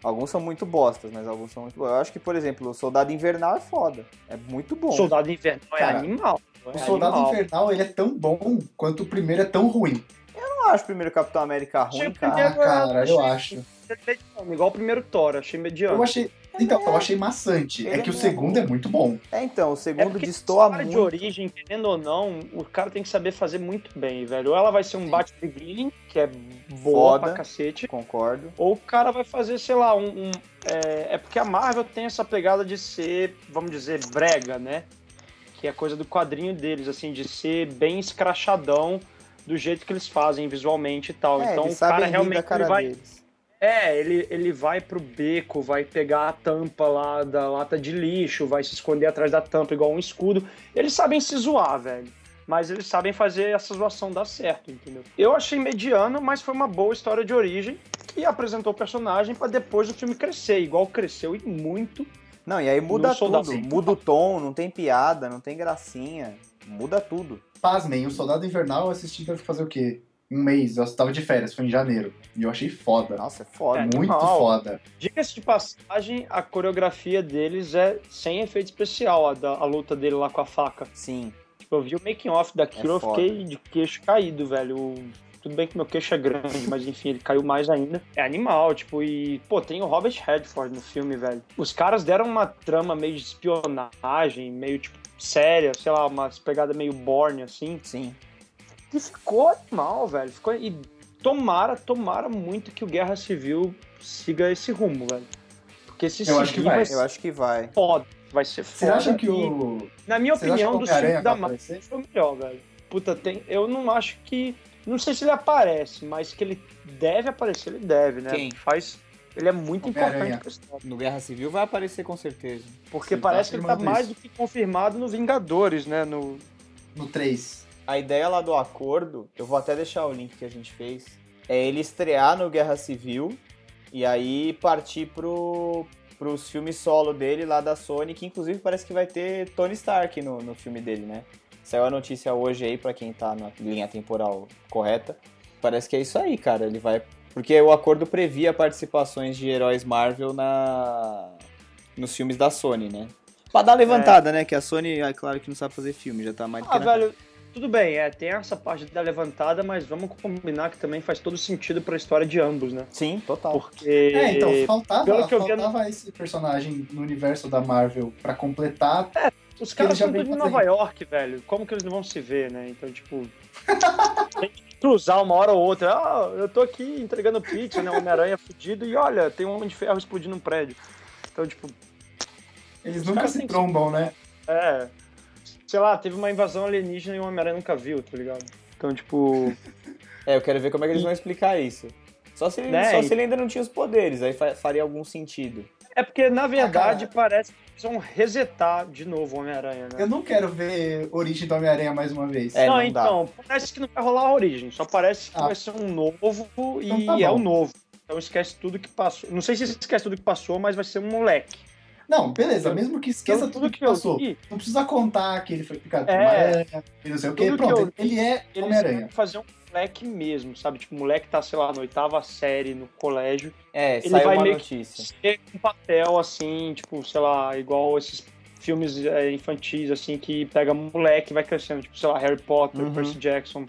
Alguns são muito bostas, mas alguns são muito bons. Eu acho que, por exemplo, o Soldado Invernal é foda. É muito bom. Soldado Invernal é Cara, animal. O é Soldado animal. Infernal, ele é tão bom quanto o primeiro é tão ruim. Eu não acho o primeiro Capitão América ruim, Achei cara. Ah, Primeiro, cara, eu achei- acho. Mediano, igual o primeiro Thor, achei mediano. Eu achei. Então, eu achei maçante. Ele É que é o segundo é muito bom. É, então, o É segundo porque destoa muito. de origem, querendo ou não, o cara tem que saber fazer muito bem, velho. Ou ela vai ser um Sim. Bat Beginning, que é boa Foda. pra cacete, Concordo. ou o cara vai fazer, sei lá, um. um- é, é porque a Marvel tem essa pegada de ser, vamos dizer, brega, né? Que é coisa do quadrinho deles, assim, de ser bem escrachadão do jeito que eles fazem visualmente e tal. É, então eles o cara realmente vai. deles. É, ele, ele vai pro beco, vai pegar a tampa lá da lata de lixo, vai se esconder atrás da tampa igual um escudo. Eles sabem se zoar, velho. Mas eles sabem fazer essa zoação dar certo, entendeu? Eu achei mediano, mas foi uma boa história de origem que apresentou o personagem pra depois o filme crescer, igual cresceu e muito. Não, e aí muda tudo. Muda o tom, não tem piada, não tem gracinha. Muda tudo. Pasmem, o Soldado Invernal eu assisti pra fazer o quê? Um mês. Eu tava de férias, foi em janeiro. E eu achei foda. Nossa, é foda. É, muito animal. foda. Diga-se de passagem, a coreografia deles é sem efeito especial, a, da, a luta dele lá com a faca. Sim. Tipo, eu vi o making off daquilo, É eu fiquei de queixo caído, velho. O- Tudo bem que meu queixo é grande, mas enfim, ele caiu mais ainda. É animal, tipo, e, pô, tem o Robert Redford no filme, velho. Os caras deram uma trama meio de espionagem, meio, tipo, séria, sei lá, umas pegadas meio borne, assim. Sim. E ficou animal, velho. Ficou... E tomara, tomara muito que o Guerra Civil siga esse rumo, velho. Porque se Eu acho que vai. Eu acho que vai. foda. Vai ser foda. acham que e- o. na minha opinião, que o do filme da Marvel foi o melhor, velho. Puta, tem, eu não acho que. Não sei se ele aparece, mas que ele deve aparecer, ele deve, né? Quem? Faz. Ele é muito importante pra história. No Guerra Civil vai aparecer com certeza. Porque Sim, parece tá que ele tá mais isso. do que confirmado no Vingadores, né? No, No 3. A ideia lá do acordo, eu vou até deixar o link que a gente fez, é ele estrear no Guerra Civil e aí partir pro, pros filmes solo dele lá da Sony, que inclusive parece que vai ter Tony Stark no, no filme dele, né? Saiu a notícia hoje aí, pra quem tá na linha temporal correta. Parece que é isso aí, cara. Ele vai. Porque o acordo previa participações de heróis Marvel na nos filmes da Sony, né? Pra dar levantada, né? Que a Sony, é claro que não sabe fazer filme, já tá mais do que Ah, velho, tudo bem, é, tem essa parte da levantada, mas vamos combinar que também faz todo sentido pra história de ambos, né? Sim, total. Porque. É, então, faltava, pelo que eu vi, faltava esse personagem no universo da Marvel pra completar. Os caras são tudo em. Nova York, velho. Como que eles não vão se ver, né? Então, tipo. *laughs* tem que cruzar uma hora ou outra. Ah, eu tô aqui entregando pizza, né? Homem-Aranha fudido e olha, tem um homem de ferro explodindo um prédio. Então, tipo. Eles nunca se têm que- trombam, né? É. Sei lá, teve uma invasão alienígena e o Homem-Aranha nunca viu, tá ligado? Então, tipo. *laughs* É, eu quero ver como é que eles vão explicar isso. Só se, ele, Né, só e- se ele ainda não tinha os poderes, aí fa- faria algum sentido. É porque, na verdade, cara. parece que precisam resetar de novo o Homem-Aranha, né? Eu não quero ver Origem do Homem-Aranha mais uma vez. É, não, não dá. então, parece que não vai rolar a origem, só parece que Ah. vai ser um novo e Então tá é o novo. Então esquece tudo que passou. Não sei se esquece tudo que passou, mas vai ser um moleque. Não, beleza, mesmo que esqueça Então, tudo que eu passou. vi, Não precisa contar que ele foi picado por É. uma aranha não sei o quê. Tudo que Pronto, eu- ele é eles Homem-Aranha. querem fazer um moleque mesmo, sabe? Tipo, o moleque tá, sei lá, na oitava série no colégio. É, Ele saiu vai uma meio que notícia. ser um papel assim, tipo, sei lá, igual esses filmes é, infantis, assim, que pega moleque e vai crescendo, tipo, sei lá, Harry Potter, Uhum. Percy Jackson,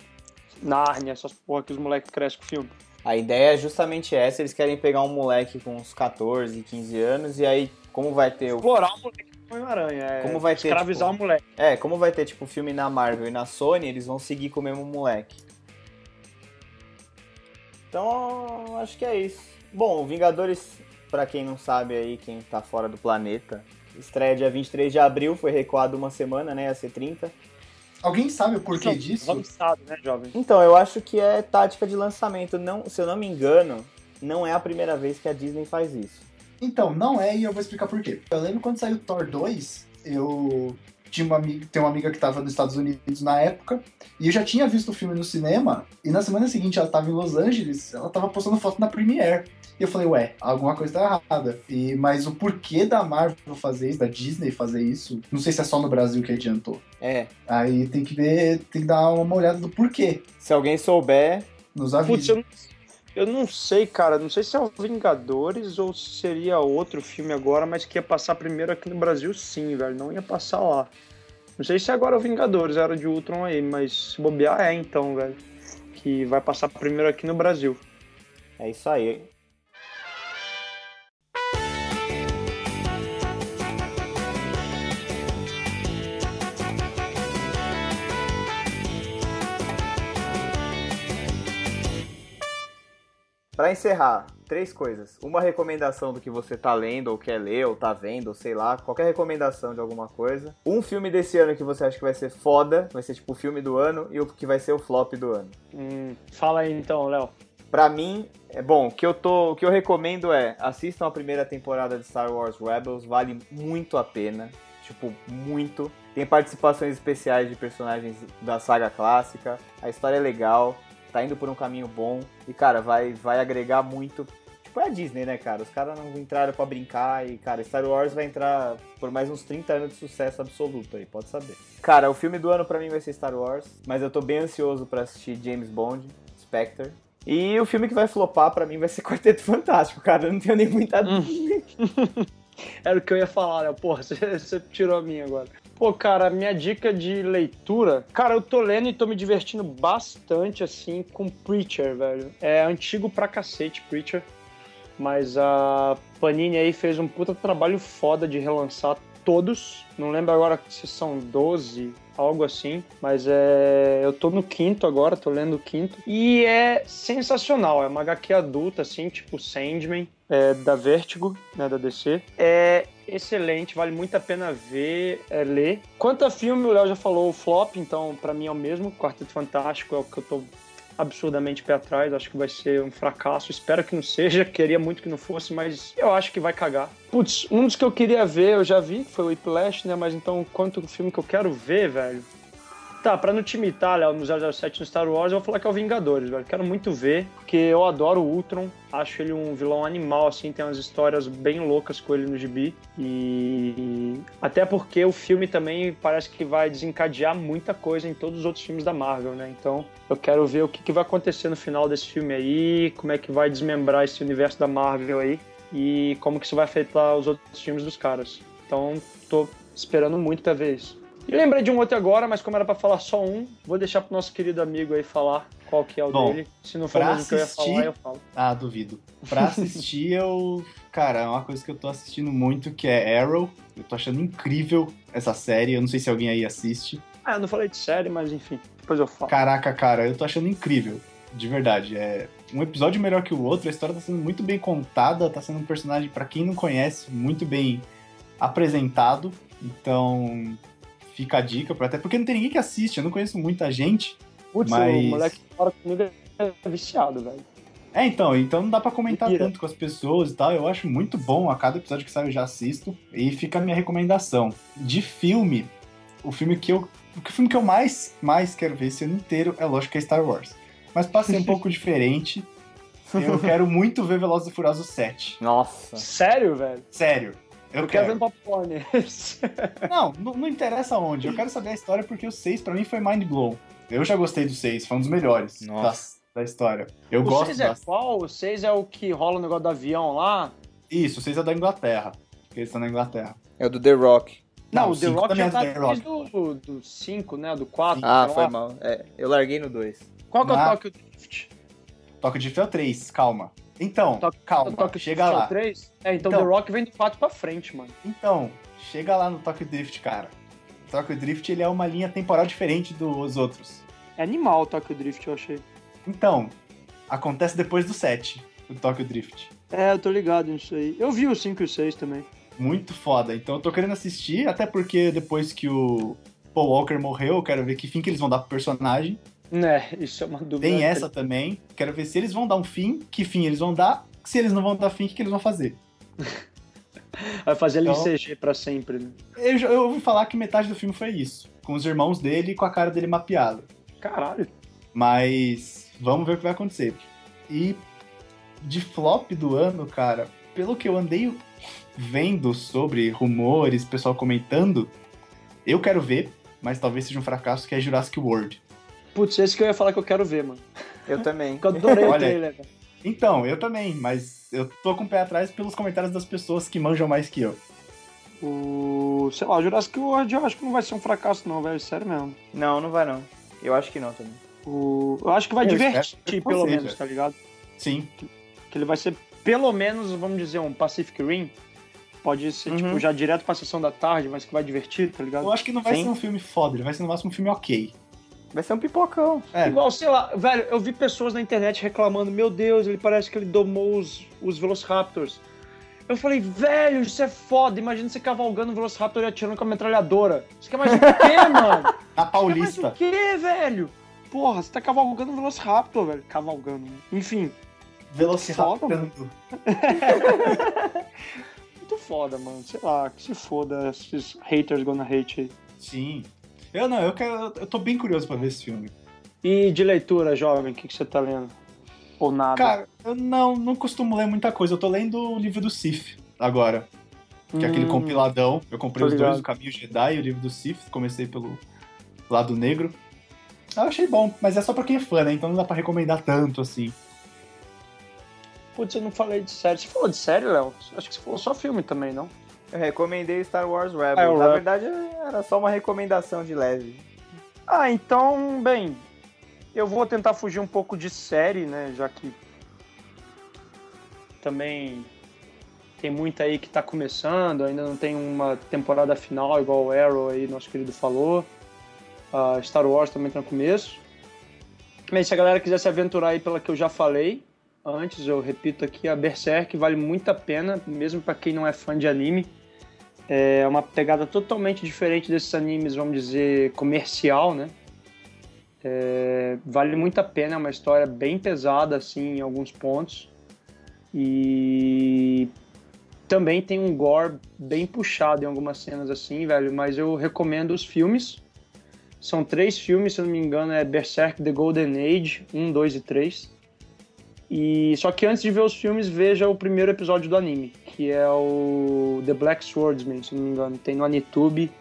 Narnia, essas porra que os moleques crescem com o filme. A ideia é justamente essa, eles querem pegar um moleque com uns 14, 15 anos, e aí, como vai ter o... Explorar o moleque com o Homem-Aranha, é, Como vai ter, escravizar tipo, o moleque. É, como vai ter, tipo, filme na Marvel e na Sony, eles vão seguir com o mesmo moleque. Então, acho que é isso. Bom, Vingadores, pra quem não sabe aí, quem tá fora do planeta, estreia dia 23 de abril, foi recuado uma semana, né, a ser 30. Alguém sabe o porquê Não, disso? Avançado, né, jovem? Então, eu acho que é tática de lançamento. Não, se eu não me engano, não é a primeira vez que a Disney faz isso. Então, não é, e eu vou explicar por quê. Eu lembro quando saiu Thor 2, eu tinha uma amiga, tem uma amiga que tava nos Estados Unidos na época, e eu já tinha visto o filme no cinema, e na semana seguinte ela tava em Los Angeles, ela tava postando foto na Premiere. E eu falei, ué, alguma coisa tá errada. E, mas o porquê da Marvel fazer isso, da Disney fazer isso, não sei se é só no Brasil que adiantou. É, Aí tem que ver, tem que dar uma olhada do porquê. se alguém souber, Nos Putz, avisos. eu, não- eu não sei, cara. Não sei se é o Vingadores ou se seria outro filme agora, mas que ia passar primeiro aqui no Brasil, sim, velho. Não ia passar lá. Não sei se agora é o Vingadores, era de Ultron aí, mas se bobear é então, velho. Que vai passar primeiro aqui no Brasil. é isso aí. Pra encerrar, três coisas. Uma recomendação do que você tá lendo, ou quer ler, ou tá vendo, ou sei lá, qualquer recomendação de alguma coisa. Um filme desse ano que você acha que vai ser foda, vai ser tipo o filme do ano, e o que vai ser o flop do ano. Hum, fala aí então, Léo. Pra mim, é bom, o que eu tô, o que eu recomendo é assistam a primeira temporada de Star Wars Rebels, vale muito a pena, tipo, muito. Tem participações especiais de personagens da saga clássica, a história é legal, tá indo por um caminho bom e cara, vai vai agregar muito. Tipo, é a Disney, né, cara? Os caras não entraram pra brincar e, cara, Star Wars vai entrar por mais uns 30 anos de sucesso absoluto aí, pode saber. Cara, o filme do ano pra mim vai ser Star Wars, mas eu tô bem ansioso pra assistir James Bond, Spectre. E o filme que vai flopar pra mim vai ser *laughs* Quarteto Fantástico, cara. Eu não tenho nem muita. *laughs* Era o que eu ia falar, Léo. Porra, *laughs* você, você tirou a minha agora. Pô, cara, minha dica de leitura. Cara, eu tô lendo e tô me divertindo bastante, assim, com Preacher, velho. É antigo pra cacete, Preacher. Mas a Panini aí fez um puta trabalho foda de relançar todos. Não lembro agora se são 12, algo assim. Mas é. Eu tô no quinto agora, tô lendo o quinto. E é sensacional. É uma HQ adulta, assim, tipo Sandman, é, da Vertigo, né, da DC. É excelente, vale muito a pena ver, é, ler. Quanto a filme, o Léo já falou o flop, então pra mim é o mesmo. Quarteto Fantástico é o que eu tô absurdamente pé atrás, acho que vai ser um fracasso. Espero que não seja, *laughs* queria muito que não fosse, mas eu acho que vai cagar. Putz, um dos que eu queria ver, eu já vi, que foi o Whiplash, né? Mas então, quanto filme que eu quero ver, velho. Tá, pra não te imitar, Léo, no 007 no Star Wars, eu vou falar que é o Vingadores, velho. Quero muito ver, porque eu adoro o Ultron. Acho ele um vilão animal, assim, tem umas histórias bem loucas com ele no gibi. E até porque o filme também parece que vai desencadear muita coisa em todos os outros filmes da Marvel, né? Então eu quero ver o que, que vai acontecer no final desse filme aí, como é que vai desmembrar esse universo da Marvel aí e como que isso vai afetar os outros filmes dos caras. Então tô esperando muito pra ver isso. E lembrei de um outro agora, mas como era pra falar só um, vou deixar pro nosso querido amigo aí falar qual que é o Bom, dele. Se não for o que eu ia assistir- falar, eu falo. Ah, duvido. Pra assistir, eu. Cara, é uma coisa que eu tô assistindo muito, que é Arrow. Eu tô achando incrível essa série. Eu não sei se alguém aí assiste. Ah, eu não falei de série, mas enfim, depois eu falo. Caraca, cara, eu tô achando incrível. De verdade. É um episódio melhor que o outro. A história tá sendo muito bem contada. Tá sendo um personagem, pra quem não conhece, muito bem apresentado. Então, fica a dica, até porque não tem ninguém que assiste, eu não conheço muita gente. Putz, mas... o moleque que mora comigo é viciado, velho. É, então, então não dá para comentar Mentira. tanto com as pessoas e tal. Eu acho muito bom, a cada episódio que sai eu já assisto. E fica a minha recomendação. De filme, o filme que eu. O filme que eu mais, mais quero ver esse ano inteiro é lógico que é Star Wars. Mas pra ser um *laughs* pouco diferente, eu quero muito ver Velozes e Furiosos 7. Nossa. Sério, velho? Sério. Eu, eu quero. ver popcorn. *laughs* não, não, não, interessa onde. Eu quero saber a história porque o 6 pra mim foi mind blow. Eu já gostei do 6, foi um dos melhores. Nossa da história. Eu o gosto. O 6 é qual? O 6 é o que rola o negócio do avião lá? Isso, o 6 é da Inglaterra. Porque eles estão na Inglaterra. É o do The Rock. Não, Não o The Rock já é tá desde 5, né? Do 4. Ah, foi mal. É, eu larguei no 2. Qual que é o Tokyo Drift? Tokyo Drift é o 3, calma. Então, Tok calma, chega lá. É o 3? É, então, então The Rock vem do 4 pra frente, mano. Então, chega lá no Tokyo Drift, cara. O Tokyo Drift ele é uma linha temporal diferente dos outros. É animal o Tokyo Drift, eu achei. Então, acontece depois do 7, o Tokyo Drift. É, eu tô ligado nisso aí. Eu vi o 5 e o 6 também. Muito foda. Então eu tô querendo assistir, até porque depois que o Paul Walker morreu, eu quero ver que fim que eles vão dar pro personagem. *laughs* É, isso é uma dúvida. Tem essa também. Quero ver se eles vão dar um fim, que fim eles vão dar. Se eles não vão dar fim, o que eles vão fazer? *laughs* Vai fazer ele então, em CG pra sempre, né? Eu, eu ouvi falar que metade do filme foi isso. Com os irmãos dele e com a cara dele mapeada. Caralho. Mas vamos ver o que vai acontecer. E de flop do ano, cara, pelo que eu andei vendo sobre rumores, pessoal comentando, eu quero ver, mas talvez seja um fracasso, que é Jurassic World. Putz, esse que eu ia falar que eu quero ver, mano. Eu também. eu adorei o trailer. Então, eu também, mas eu tô com o pé atrás pelos comentários das pessoas que manjam mais que eu. O. Sei lá, o Jurassic World eu acho que não vai ser um fracasso, não, velho. Sério mesmo. Não, não vai não. Eu acho que não também. O... Eu acho que vai eu divertir, pelo seja. menos, tá ligado? Sim. Que, que, ele vai ser, pelo menos, vamos dizer, um Pacific Rim. Pode ser, tipo, uhum. tipo, já direto pra sessão da tarde, mas que vai divertir, tá ligado? Eu acho que não vai Sim. ser um filme foda, ele vai ser no máximo um filme ok. Vai ser um pipocão. É. Igual, sei lá, velho, eu vi pessoas na internet reclamando, meu Deus, ele parece que ele domou os, os Velociraptors. Eu falei, velho, isso é foda. Imagina você cavalgando o Velociraptor e atirando com a metralhadora. Isso quer mais o quê, *laughs* mano? Na Paulista. Isso mais o quê, velho? Porra, você tá cavalgando um Velociraptor, velho. Cavalgando. Enfim. Velociraptor. *laughs* Muito foda, mano. Sei lá, que se foda esses haters gonna hate aí. Sim. Eu não, eu quero. Eu tô bem curioso pra ver esse filme. E de leitura, jovem, o que, que você tá lendo? Ou nada? Cara, eu não, não costumo ler muita coisa. Eu tô lendo o livro do Sif agora. Que hum, é aquele hum. compiladão. Eu comprei os dois, o Caminho Jedi e o livro do Sif. Comecei pelo lado negro. Eu achei bom, mas é só pra quem é fã, né? Então não dá pra recomendar tanto assim. Putz, eu não falei de série. Você falou de série, Léo? Acho que você falou só filme também, não? Eu recomendei Star Wars Rebels. Ah, Na verdade, era só uma recomendação de leve. Ah, então, bem, eu vou tentar fugir um pouco de série, né? Já que também tem muita aí que tá começando, ainda não tem uma temporada final igual o Arrow aí, nosso querido falou. Uh, Star Wars também tá no começo. Mas se a galera quiser se aventurar aí pela que eu já falei antes, eu repito aqui, a Berserk vale muito a pena, mesmo para quem não é fã de anime. É uma pegada totalmente diferente desses animes, vamos dizer, comercial, né? É, vale muito a pena, é uma história bem pesada, assim, em alguns pontos. E também tem um gore bem puxado em algumas cenas, assim, velho. Mas eu recomendo os filmes. São três filmes, se eu não me engano, é Berserk The Golden Age, 1, 2 e 3. E só que antes de ver os filmes, veja o primeiro episódio do anime, que é o The Black Swordsman, se não me engano. Tem no Anitube.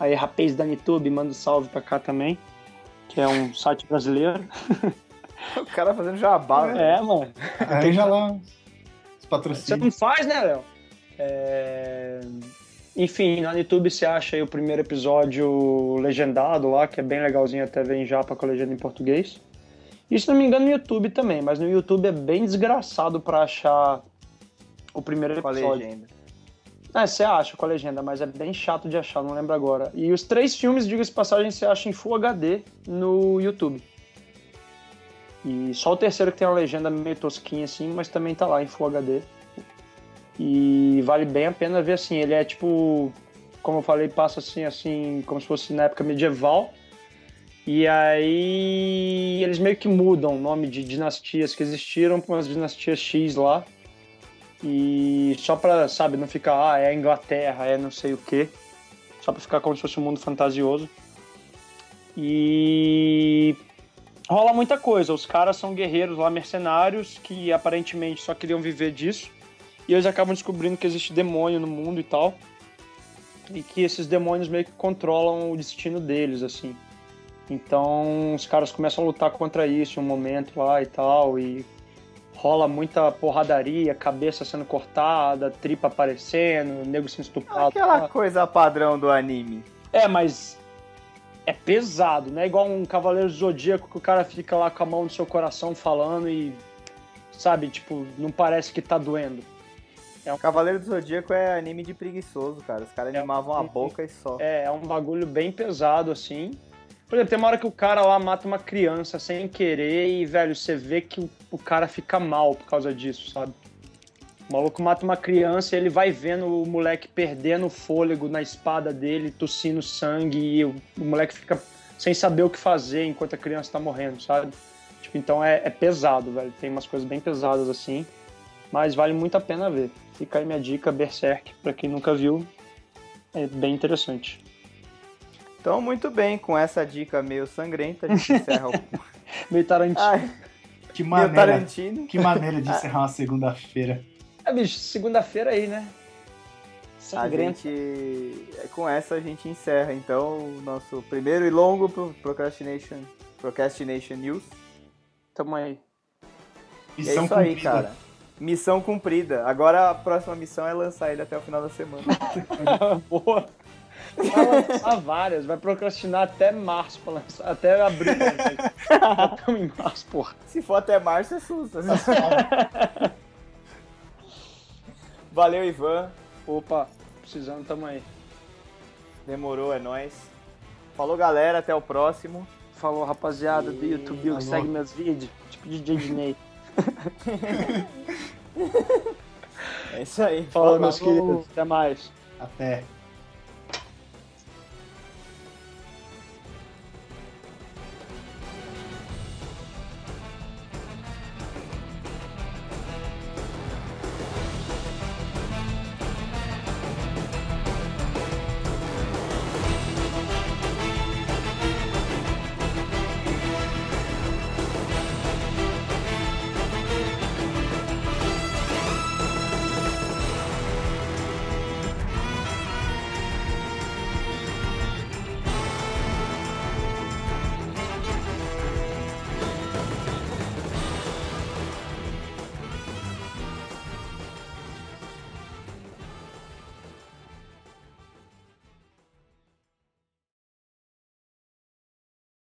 Aí, rapaz da Anitube, manda um salve pra cá também, que é um site brasileiro. *laughs* o cara fazendo jabá, É, mano. Tem já lá os patrocínios. Você não faz, né, Léo? É... Enfim, no YouTube você acha aí o primeiro episódio legendado lá, que é bem legalzinho até ver em japa com a legenda em português. E se não me engano no YouTube também, mas no YouTube é bem desgraçado para achar o primeiro episódio. Com a legenda. É, você acha com a legenda, mas é bem chato de achar, não lembro agora. E os três filmes, diga-se passagem, você acha em Full HD no YouTube. E só o terceiro que tem uma legenda meio tosquinha assim, mas também tá lá em Full HD. E vale bem a pena ver assim. Ele é tipo, como eu falei, passa assim, assim, como se fosse na época medieval. E aí eles meio que mudam o nome de dinastias que existiram para umas dinastias X lá. E só pra, sabe, não ficar, ah, é a Inglaterra, é não sei o quê. Só pra ficar como se fosse um mundo fantasioso. E rola muita coisa. Os caras são guerreiros lá, mercenários, que aparentemente só queriam viver disso. E eles acabam descobrindo que existe demônio no mundo e tal. E que esses demônios meio que controlam o destino deles, assim. Então os caras começam a lutar contra isso em um momento lá e tal. E rola muita porradaria, cabeça sendo cortada, tripa aparecendo, nego sendo estuprado. Aquela coisa padrão do anime. É, mas é pesado, né? Igual um Cavaleiro Zodíaco que o cara fica lá com a mão no seu coração falando e, sabe, tipo, não parece que tá doendo. É um... Cavaleiro do Zodíaco é anime de preguiçoso, cara. Os caras é animavam um... a boca e só. É, é um bagulho bem pesado, assim. Por exemplo, tem uma hora que o cara lá mata uma criança sem querer e, velho, você vê que o, cara fica mal por causa disso, sabe? O maluco mata uma criança e ele vai vendo o moleque perdendo o fôlego na espada dele, tossindo sangue, e o, o moleque fica sem saber o que fazer enquanto a criança tá morrendo, sabe? Tipo, então é, é pesado, velho. Tem umas coisas bem pesadas assim, mas vale muito a pena ver. Fica aí minha dica, Berserk, pra quem nunca viu, é bem interessante. Então, muito bem, com essa dica meio sangrenta, a gente encerra o. *laughs* meio Tarantino. Ai, que maneira, Tarantino. Que maneira de encerrar uma segunda-feira. É, bicho, segunda-feira aí, né? Sangrenta. A gente. É, com essa a gente encerra, então, o nosso primeiro e longo Procrastination, Procrastination News. Tamo aí. Missão é isso cumprida. aí, cara. Missão cumprida. Agora a próxima missão é lançar ele até o final da semana. *laughs* Boa. Vai lançar várias, vai procrastinar até março pra lançar, até abril. Estamos em março, porra. Se for até março, é susto. Valeu, Ivan. Opa, precisando, tamo aí. Demorou, é nóis. Falou, galera, até o próximo. Falou, rapaziada e... do YouTube que segue meus vídeos, tipo DJ Disney. *laughs* é isso aí. Falou, meus queridos. Até mais. Até.